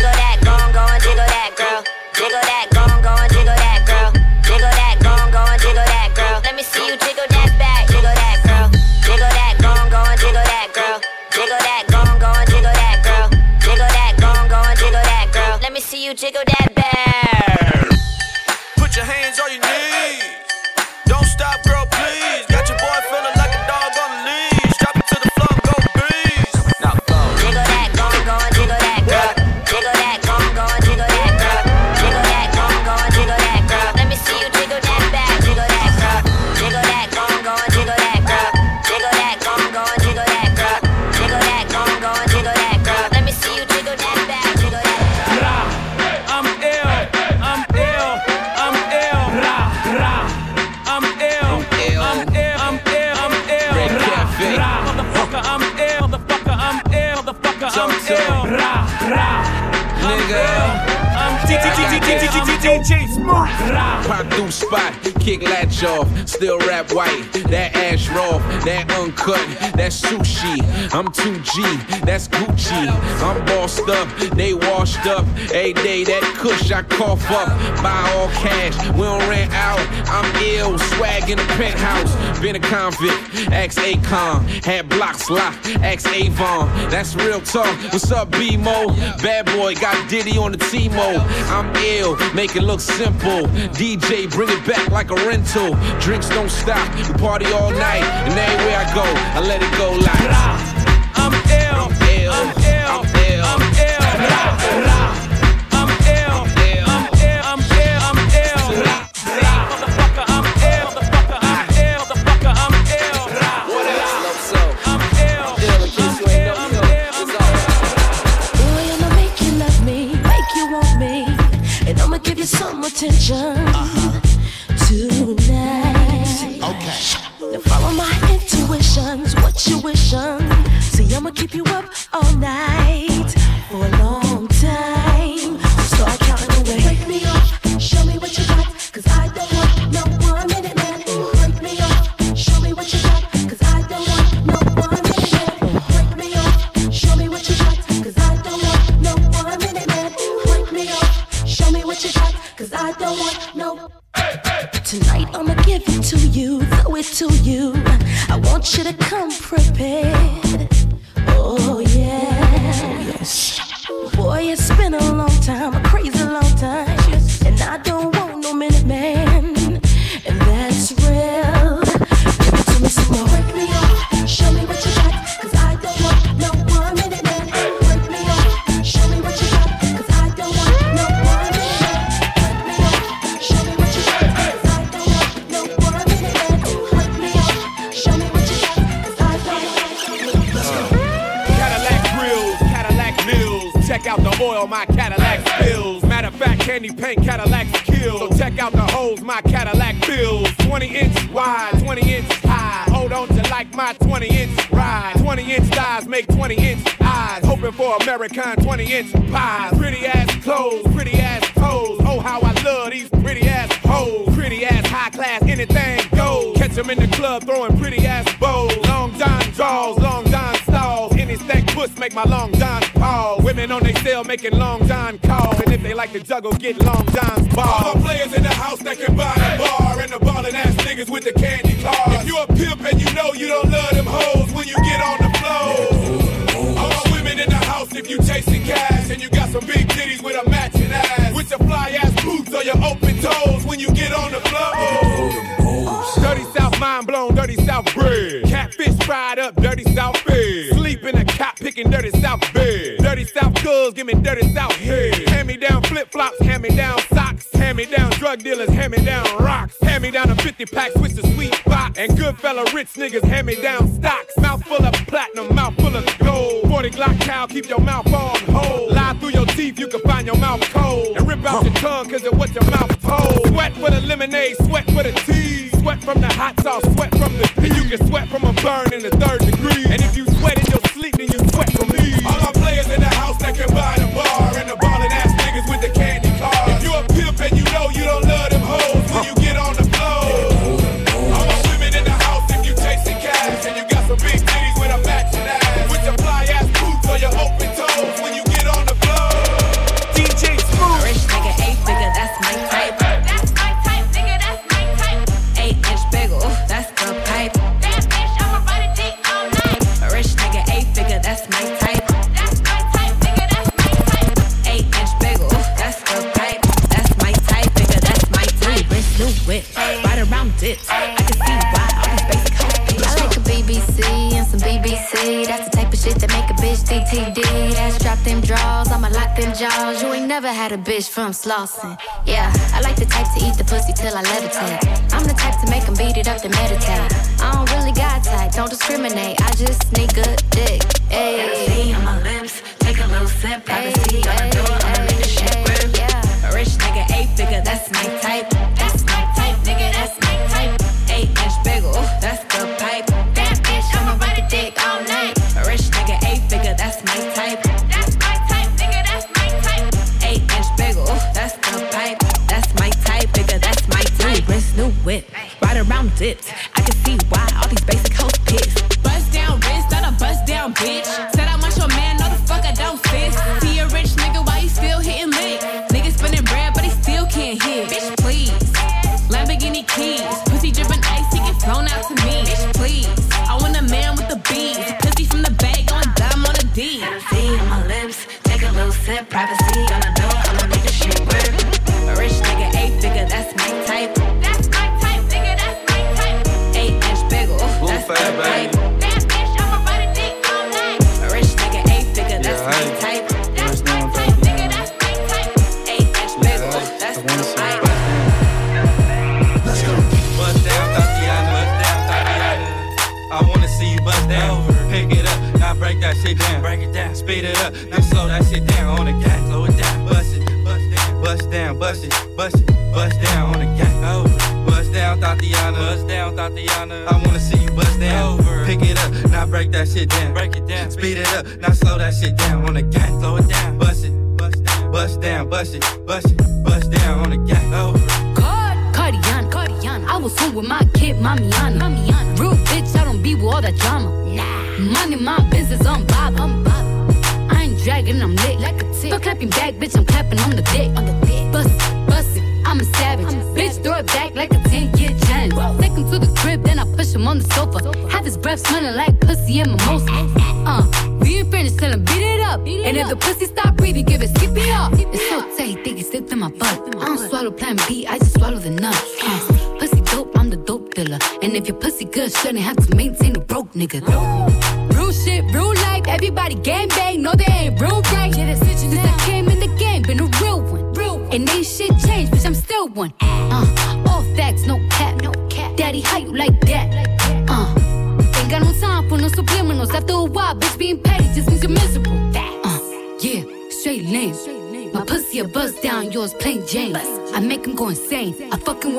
that, go on, go on, jiggle that girl. Jiggle that, go on, go on, jiggle that girl. Jiggle that, go on, go on, jiggle that girl. Let me see you jiggle that back, Jiggle that DJ Smooth. Pop through spot, kick latch off, still rap white. That ash raw, that uncut, that sushi. I'm 2G, that's Gucci. I'm bossed up, they washed up. Every day that kush I cough up, buy all cash. We don't rent out. I'm ill, swag in the penthouse. Been a convict, ex Acon, had blocks locked, ex Avon. That's real talk. What's up, B-Mo? Bad boy got Diddy on the T-Mo. I'm ill, make it simple. DJ, bring it back like a rental. Drinks don't stop, we party all night. And everywhere I go, I let it go like. I'm ill, you some attention uh-huh. tonight. Okay. Now follow my intuitions, what you wishing. See, I'ma keep you up all night. American 20 inch pies. Pretty ass clothes, pretty ass toes. Oh, how I love these pretty ass hoes. Pretty ass high class, anything goes. Catch them in the club throwing pretty ass bowls. Long John draws, long John stalls. Any stack puss make my long John pause. Women on they cell making long John calls. And if they like to juggle, get long John's ball. All the players in the house that can buy a bar. And the ballin' ass niggas with the Mind blown, dirty South bread. Catfish fried up, dirty South bed. Sleep in a cop picking dirty South bed. Dirty South girls, give me dirty South head. Hand me down flip flops, hand me down socks. Hand me down drug dealers, hand me down rocks. Hand me down a 50 pack, switch the sweet spot, And good fella rich niggas, hand me down stocks. Mouth full of platinum, mouth full of gold. 40 Glock cow, keep your mouth on hold. Lie through your teeth, you can find your mouth cold. And rip out your tongue, cause it what your mouth told. Sweat for the lemonade, sweat for the from the hot sauce, sweat from the. You can sweat from a burn in the third degree. CTD, that's drop them draws. I'ma lock them jaws. You ain't never had a bitch from Slauson. Yeah, I like the type to eat the pussy till I levitate. I'm the type to make them beat it up to meditate. I don't really got type, don't discriminate. I just sneak a dick. Ayy. on my lips, take a little sip. Privacy on the door, I'm ay, the shit. Ay, yeah. A rich nigga, eight figure, that's my type. right around it. I can see why.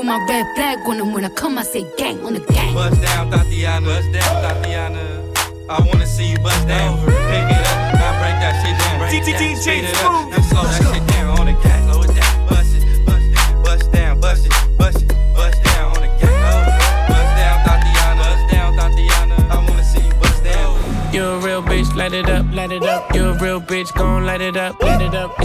I fucking with my red flag on him when I come, I say gang on the gang. Bust down, Tatiana. Bust down, Tatiana. I wanna see you bust down. Pick it up, now break that shit down. Break it down, up, now slow that shit down on the gas. Slow it down, bust it, bust it, bust down, bust it, bust it, bust down on the gas. Oh, Bust down, Tatiana. Bust down, Tatiana. I wanna see you bust down. You a real bitch, light it up, light it up. You a real bitch, gon' light it up, light it up.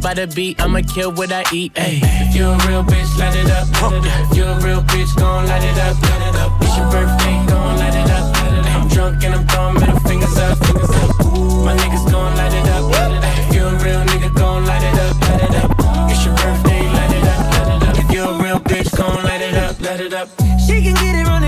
by the beat, I'ma kill what I eat. Ay. If you a real bitch, light it up. Light up. If you a real bitch, gon' light it up. Light it up. It's your birthday, gon' light it up. Light it up. I'm drunk and I'm throwing middle fingers up. Fingers up. My niggas gon' light it up. Light it up. If you a real nigga, gon' light it up. Light it up. It's your birthday, light it up. Light it up. If you a real bitch, gon' light it up. Light it up. She can get it running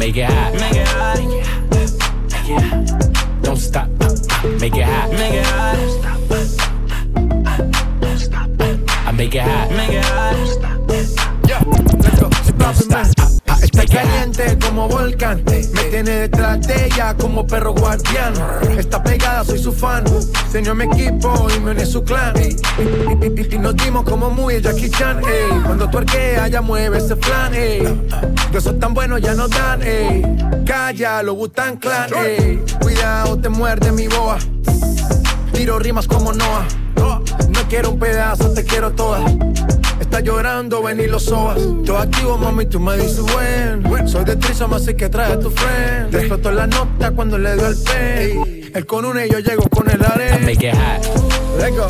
Make it hot. Make it hot. Don't stop. Make it hot. Make it hot. I make it hot. Make it hot. Caliente como volcán. Me tiene detrás de ella como perro guardián. Está pegada, soy su fan. Señor mi equipo y me une su clan. Y, nos dimos como muy Jackie Chan. ey. Cuando tuerquea, ya mueve ese flan. ey. De esos tan buenos ya no dan. ey. Calla, lo gustan clan. ey. Cuidado, te muerde mi boa. Tiro rimas como Noah. No quiero un pedazo, te quiero toda. Está llorando, ven y lo sobas. Yo activo, mami, tú me dices buen. Soy de Trisom, así que trae a tu friend. Te explotó la nota cuando le dio el pen. Él con una y yo llego con el I arena. make it hot. Let's go.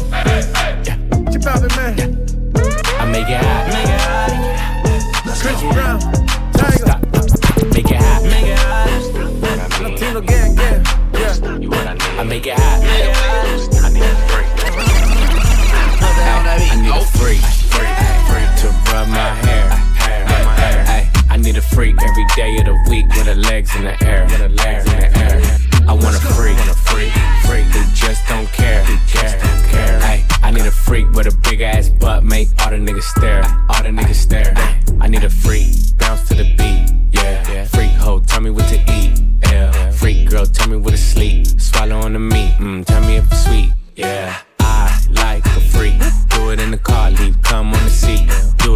Chip out, man. I make it hot. Make it hot. Chris Brown. Tiger. Make it hot. Make it hot. Latino gang, gang. Yeah. I make it hot. I need a freak. I need a. Freak a freak every day of the week with her legs in the air. With her legs in the air. I want a freak. Freak. Freak who just don't care. Who just don't care. I need a freak with a big ass butt, make all the niggas stare. All the niggas stare. I need a freak. Bounce to the beat. Yeah. Freak hoe, tell me what to eat. Yeah. Freak girl, tell me what to sleep. Swallow on the meat. Mm, tell me if it's sweet. Yeah. I like a freak. Do it in the car, leave, come on the seat.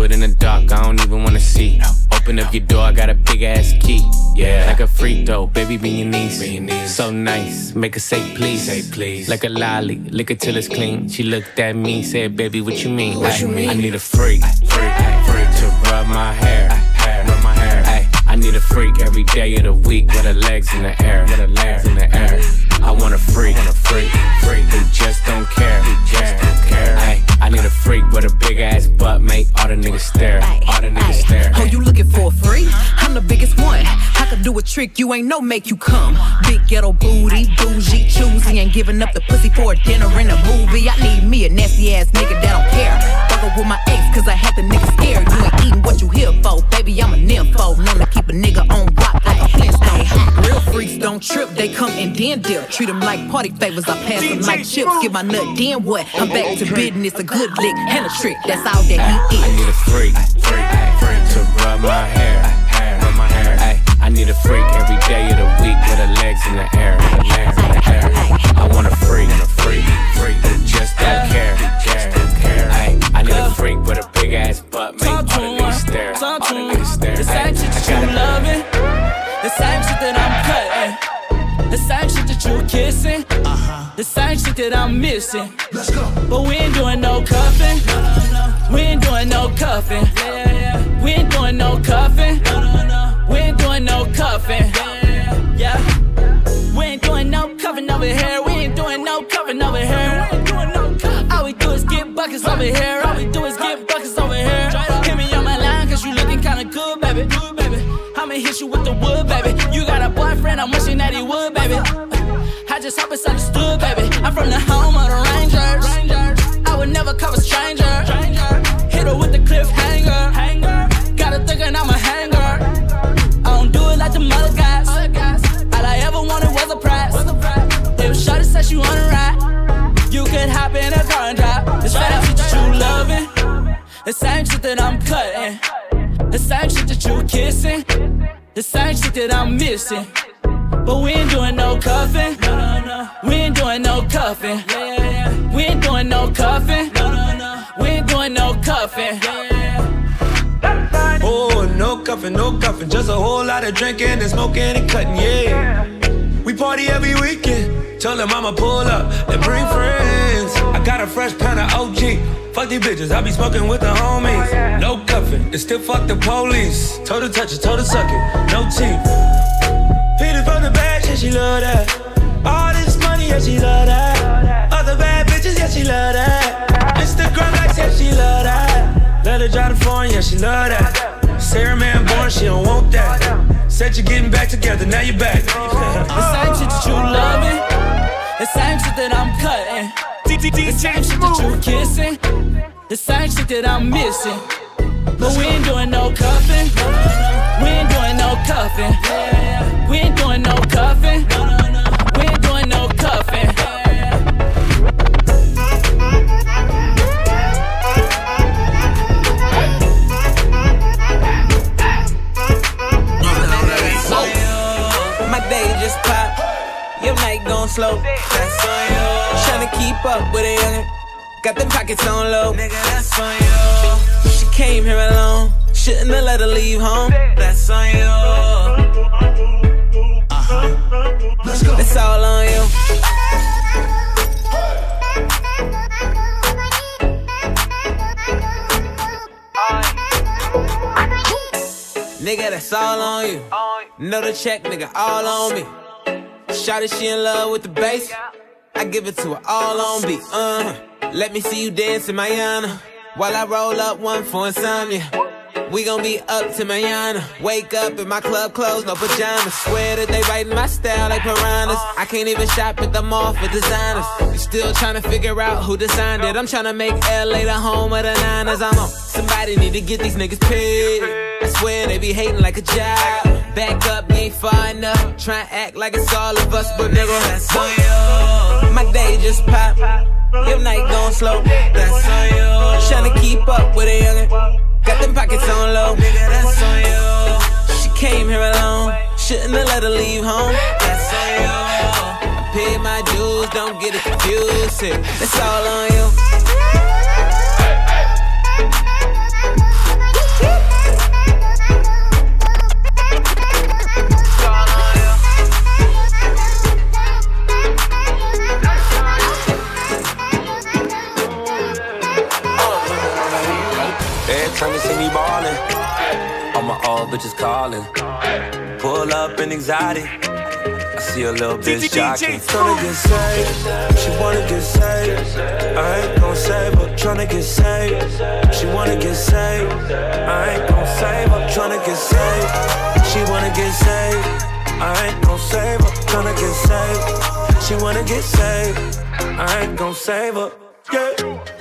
It in the dark, I don't even wanna see. Open up your door, I got a big ass key. Yeah, like a freak though, baby, be your niece. So nice, make her say please. Say please. Like a lolly, lick it till it's clean. She looked at me, said, baby, what you mean? What you mean? I need a freak, freak, freak to rub my hair, rub my hair. I need a freak every day of the week with her legs in the air, with her legs in the air. I want a freak, want a freak, freak trick you ain't no make you come. Big ghetto booty, bougie, choosy, ain't giving up the pussy for a dinner and a movie. I need me a nasty ass nigga that don't care. Fuck up with my ex, cause I had the nigga scared. You ain't eating what you here for, baby. I'm a nympho. Known to keep a nigga on rock like a Flintstone. Real freaks don't trip, they come and then dip. Treat them like party favors, I pass them like chips. Give my nut, then what? I'm back to business, a good lick and a trick. That's all that he I need a freak, freak, freak to rub my hair, I need a freak every day of the week with her legs in the air, with her legs in the air. I want a freak, a freak, freak who just don't care, just don't care. Ay, I need a freak with a big ass butt, make all the niggas stare, all the niggas stare. The same shit that you gotta- loving, the same shit that I'm cutting, the same shit that you kissing, uh-huh. the same shit that I'm missing. Let's go. But we ain't doing no cuffing. We ain't doing no cuffing. We ain't doing no cuffing. We buckets over here. All we do is get buckets over here. Hit me on my line, cause you looking kinda good, baby. Good, baby. I'ma hit you with the wood, baby. You got a boyfriend, I'm wishing that he would, baby. I just hope it's understood, baby. I'm from the home of the Rangers. I would never cover stranger. Hit her with the cliffhanger. Got her thinking I'm a hanger. I don't do it like the mother guys. All I ever wanted was a prize. If Shawty said she wanna ride, you could hop in a the same shit that I'm cutting, the same shit that you kissing, the same shit that I'm missing. But we ain't doing no cuffing. We ain't doing no cuffing. We ain't doing no cuffing. We ain't doing no cuffing. Oh, no cuffing, no cuffing. Just a whole lot of drinking and smoking and cutting, yeah. We party every weekend. Tell them I'ma pull up and bring friends. I got a fresh pound of OG. Fuck these bitches, I be smoking with the homies. Oh, no cuffing, and still fuck the police. Told her touch it, told her suck it, no teeth. It from the back, yeah, she love that. All this money, yeah, she love that. Other bad bitches, yeah, she love that. Instagram likes, yeah, she love that. Let her drive the phone, yeah, she love that. Sarah man born, she don't want that. Said you're getting back together, now you're back. The same shit that you loving, the same shit that I'm cutting, the same shit that you kissing, the same shit that I'm missing. But we ain't doing no cuffing, we ain't doing no cuffing, we ain't doing no cuffing, we ain't doing no cuffing. Slow. That's on you. Tryna keep up with a youngin'. Got them pockets on low. Nigga, that's on you. She came here alone. Shouldn't have let her leave home. That's on you. Uh-huh. Let's go. It's all on you. Nigga, that's all on you. Know the check, nigga, all on me. Shawty, she in love with the bass. I give it to her all on beat. Uh, let me see you dance in Mayana. While I roll up one for insomnia. We gon' be up to Mayana. Wake up in my club clothes, no pajamas. Swear that they writing my style like piranhas. I can't even shop at the mall for designers. Still trying to figure out who designed it. I'm trying to make LA the home of the Niners. I'm on. Somebody need to get these niggas paid. I swear they be hating like a job. Back up, ain't far enough. Try and act like it's all of us, but nigga, that's on you. My day just pop. Your night gon' slow. That's on you. Tryna keep up with a youngin'. Got them pockets on low. Nigga, that's on you. She came here alone. Shouldn't have let her leave home. That's on you. I paid my dues don't get it confused. It's all on you. Anxiety. I see a little bitch jocking. Tryna get saved, she wanna get saved. I ain't gon' save her, tryna get saved. She wanna get saved. I ain't gon' save her, tryna get saved. She wanna get saved. I ain't gon' save her, tryna get saved. She wanna get saved. I ain't gon' save her. Yeah.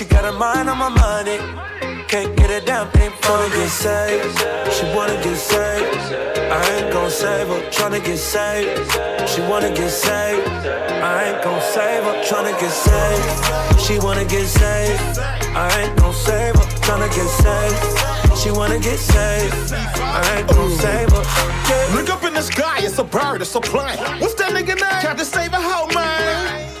She got her mind on my money. Can't get a damn thing for to get saved. She wanna get saved. I ain't gon' save her, tryna get saved. She wanna get saved. I ain't gon' save her, tryna get saved. She wanna get saved. I ain't gon' save her, tryna get saved. She wanna get saved. I ain't gon' save her. Yeah. Look up in the sky, it's a bird, it's a plane. What's that nigga name? Captain Save a hoe, man.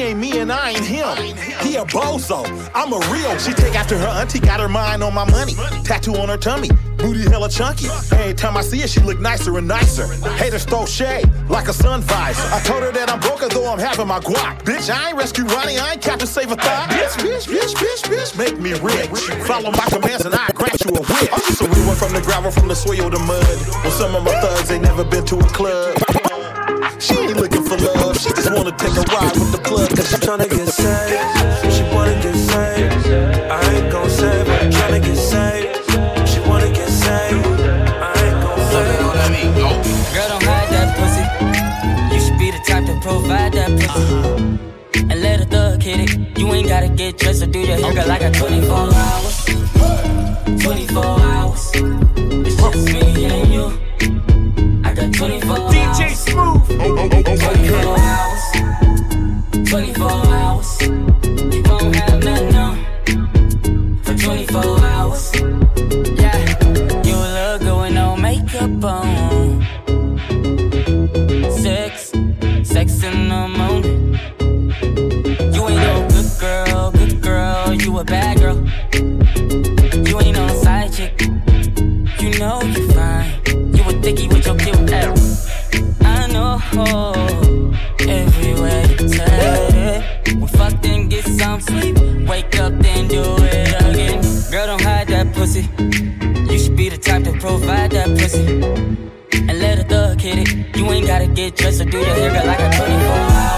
Ain't me and I ain't him. He a bozo. I'm a real. She take after her auntie, got her mind on my money. Tattoo on her tummy, booty hella chunky. Every time I see her, she look nicer and nicer. Haters throw shade like a sun visor. I told her that I'm broke though I'm having my guac. Bitch, I ain't rescue Ronnie, I ain't Captain Save a thought. Bitch, bitch, bitch, bitch, bitch, make me rich. Follow my commands and I grant you a whip. So we went from the gravel, from the soil to mud. Well, some of my thugs ain't never been to a club. She ain't looking for love, she just wanna take a ride with the plug. Cause she tryna get saved. She wanna get saved. I ain't gon' save her. Tryna get saved. She wanna get saved. I ain't gon' save her. Girl, don't hide that pussy. You should be the type to provide that pussy. And let a thug hit it. You ain't gotta get dressed or do your hair, girl. I got 24 hours. 24 hours. It's just me and you. I got 24 hours. DJ Smooth. 24 hours. 24 hours. Get dressed or do your hair. I got 24 hours.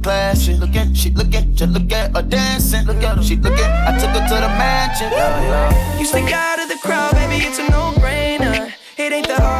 Look like she she looking, just look at her dancing. Look at she looking. I took her to the mansion. Yeah, yeah. You stick out of the crowd, baby, it's a no-brainer. It ain't that hard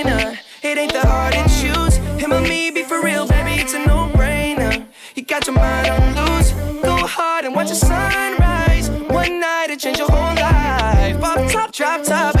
It ain't that hard to choose. Him or me, be for real, baby, it's a no-brainer. You got your mind on loose. Go hard and watch the sunrise. One night it change your whole life. Pop top, drop top,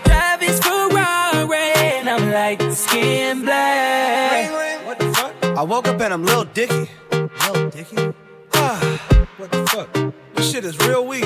and I'm like skin black. What the fuck? I woke up and I'm Lil Dicky. Lil Dicky? Ah, what the fuck? This shit is real weak.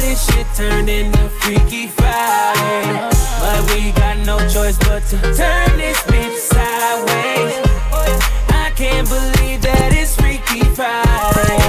This shit turned into Freaky Friday. But we got no choice but to turn this bitch sideways. I can't believe that it's Freaky Friday.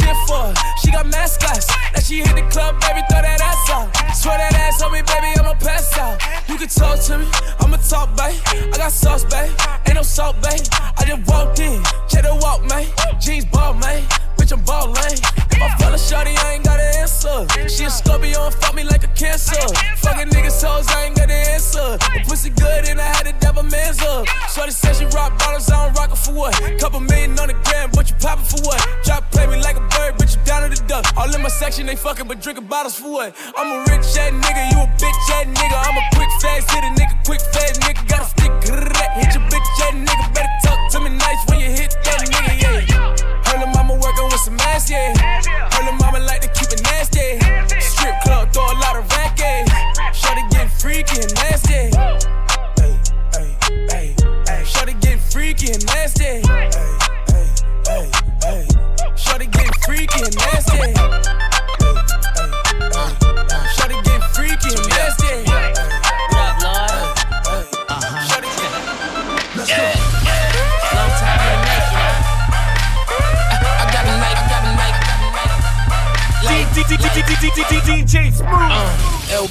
They for her. She got mascots. Now she hit the club, baby, throw that ass out. Swear that ass on me, baby, I'ma pass out. You can talk to me, I'ma talk, babe. I got sauce, babe. Ain't no salt, babe. I just walked in, check the walk, man. Jeans ball, man. Bitch, I'm ball lane. If I fell a shawty, I ain't got an answer. She a Scorpio and fuck me like a cancer. Fucking niggas hoes, I ain't got an answer. The pussy good and I had to dab a man's up. Shorty said she rock bottles, I don't rock it for what? Couple million on the gram, but you poppin' for what? Drop play me like a All in my section, they fucking, but drinking bottles for what? I'm a rich ass nigga, you a bitch ass nigga. I'm a quick fast hit a nigga, quick fast nigga. Got a stick, hit your bitch ass nigga. Better talk to me nice when you hit that nigga, yeah. Her mama working with some ass, yeah.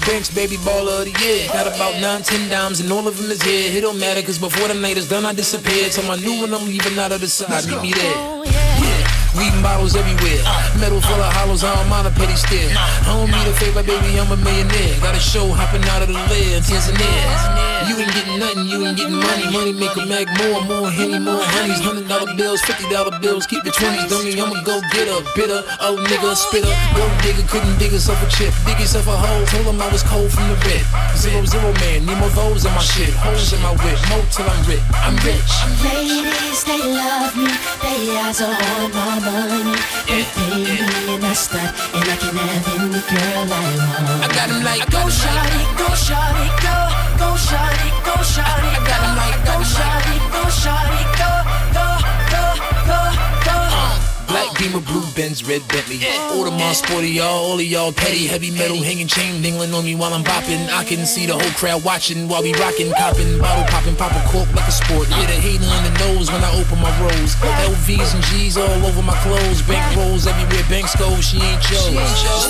Uh, L Banks, baby baller of the year. Got about nine, ten dimes, and all of them is here. It don't matter, cause before the night is done, I disappeared. So I knew when I'm leaving out of the side, meet me there. Yeah, Leaving bottles everywhere. Metal full of hollows, I don't mind a petty stare. I don't need a favor, baby, I'm a millionaire. Got a show hopping out of the lid, Tanzania. You ain't getting nothing, you ain't getting money. Money make a mag more, more henny, more honeys. Hundred dollar bills, fifty dollar bills, keep the twenties. Dummy, I'ma go get a bitter, oh nigga, spitter. Go digger, couldn't dig herself a chip. Dig yourself a hole, told him I was cold from the red. Zero, zero man, need more those in my shit. Holes in my whip, more till I'm rich. I'm rich. Ladies, they love me. They eyes are on my money. They pay me and I start, and I can have any girl I want. I got 'em like, go shawty, go shawty, go, go shawty, go shawty, I got 'em like, go shawty, go shawty, go, go, go, go. Black Beamer, blue Benz, red Bentley. Audemars sporty, y'all, all of y'all petty. Heavy metal hanging chain dingling on me while I'm bopping. I can see the whole crowd watching while we rocking, copping, bottle popping, pop a cork like a sport. Yeah, the hater on the nose when I open my rolls. LVs and G's all over my clothes. Bank rolls everywhere, banks go. She ain't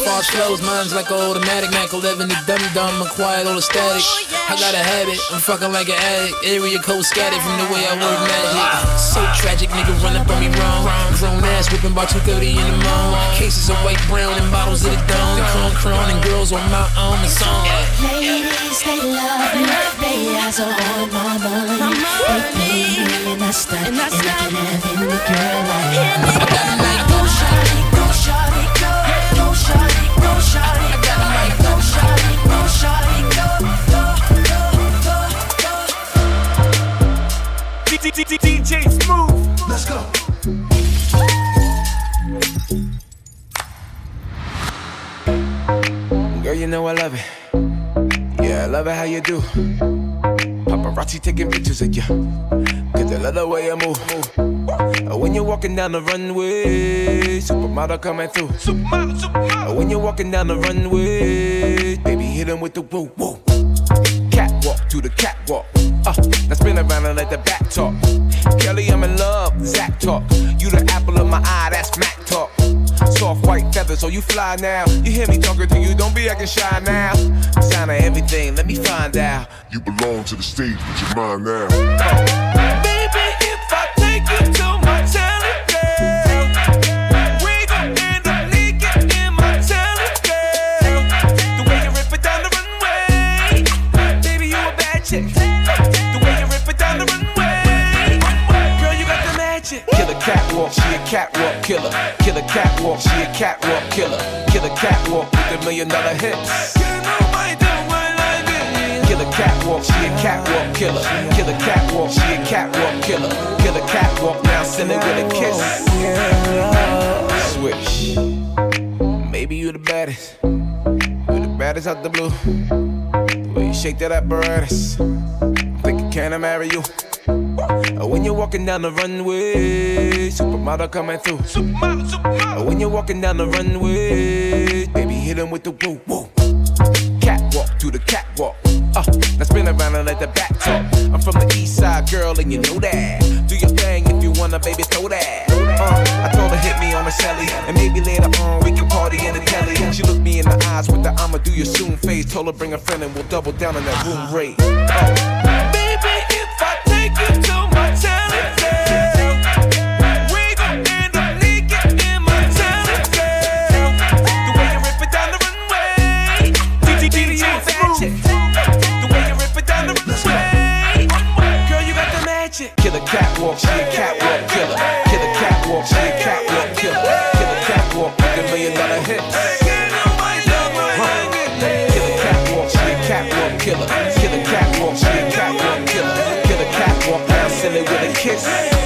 far as flows, mine's like an automatic. Mac 11, the dummy dumb, quiet, all the static. I got a habit, I'm fucking like an addict. Area code scattered from the way I work magic. So tragic, nigga run up on me wrong. Grown ass whipping by 2.30 in the morning. Cases of white, brown, and bottles of the dome. Cron, cron, and girls on my own. It's on. Ladies, they love me. They eyes are on my money. They pay me and I start, and I can have any girl I want. Go shawty, go shawty, go, go shawty, go shawty, go, go shawty, go shawty, go, go, go, go, go. DJ Smooth. Let's go. Know I love it. Yeah, I love it how you do. Paparazzi taking pictures of you. Cause I love the way you move. When you're walking down the runway, supermodel coming through. When you're walking down the runway, baby, hit him with the woo woo. Catwalk to the catwalk. Uh, now spin around and let the back talk. Kelly, I'm in love, Zach talk. You the apple of my eye, that's Mac white feathers, so you fly now. You hear me talking to you, don't be acting shy now. Sign of everything, let me find out. You belong to the stage, but you're mine now. Baby, if catwalk, a killer. Killer catwalk, she a catwalk killer. Killer catwalk with the million dollar hits. Killer catwalk, she a catwalk killer. Killer catwalk, she a catwalk killer. Killer catwalk, now send it with a kiss. Switch. Maybe you the baddest. You the baddest out the blue. The way you shake that apparatus. I'm thinking, can I marry you? Uh, When you're walking down the runway, supermodel coming through. Uh, When you're walking down the runway, baby, hit him with the woo woo. Catwalk to the catwalk. Uh, now spin around and let the back talk. I'm from the east side, girl, and you know that. Do your thing if you wanna, baby, throw that. Uh, I told her hit me on the celly, and maybe later on we can party in the telly. She looked me in the eyes with the I'ma do you soon face. Told her bring a friend and we'll double down on that room rate. Baby, she a catwalk killer. Killer catwalk, she a catwalk killer. Killer catwalk with the million dollar hits. Killer she a catwalk killer. Killer a catwalk killer. Killer catwalk, now it with a kiss.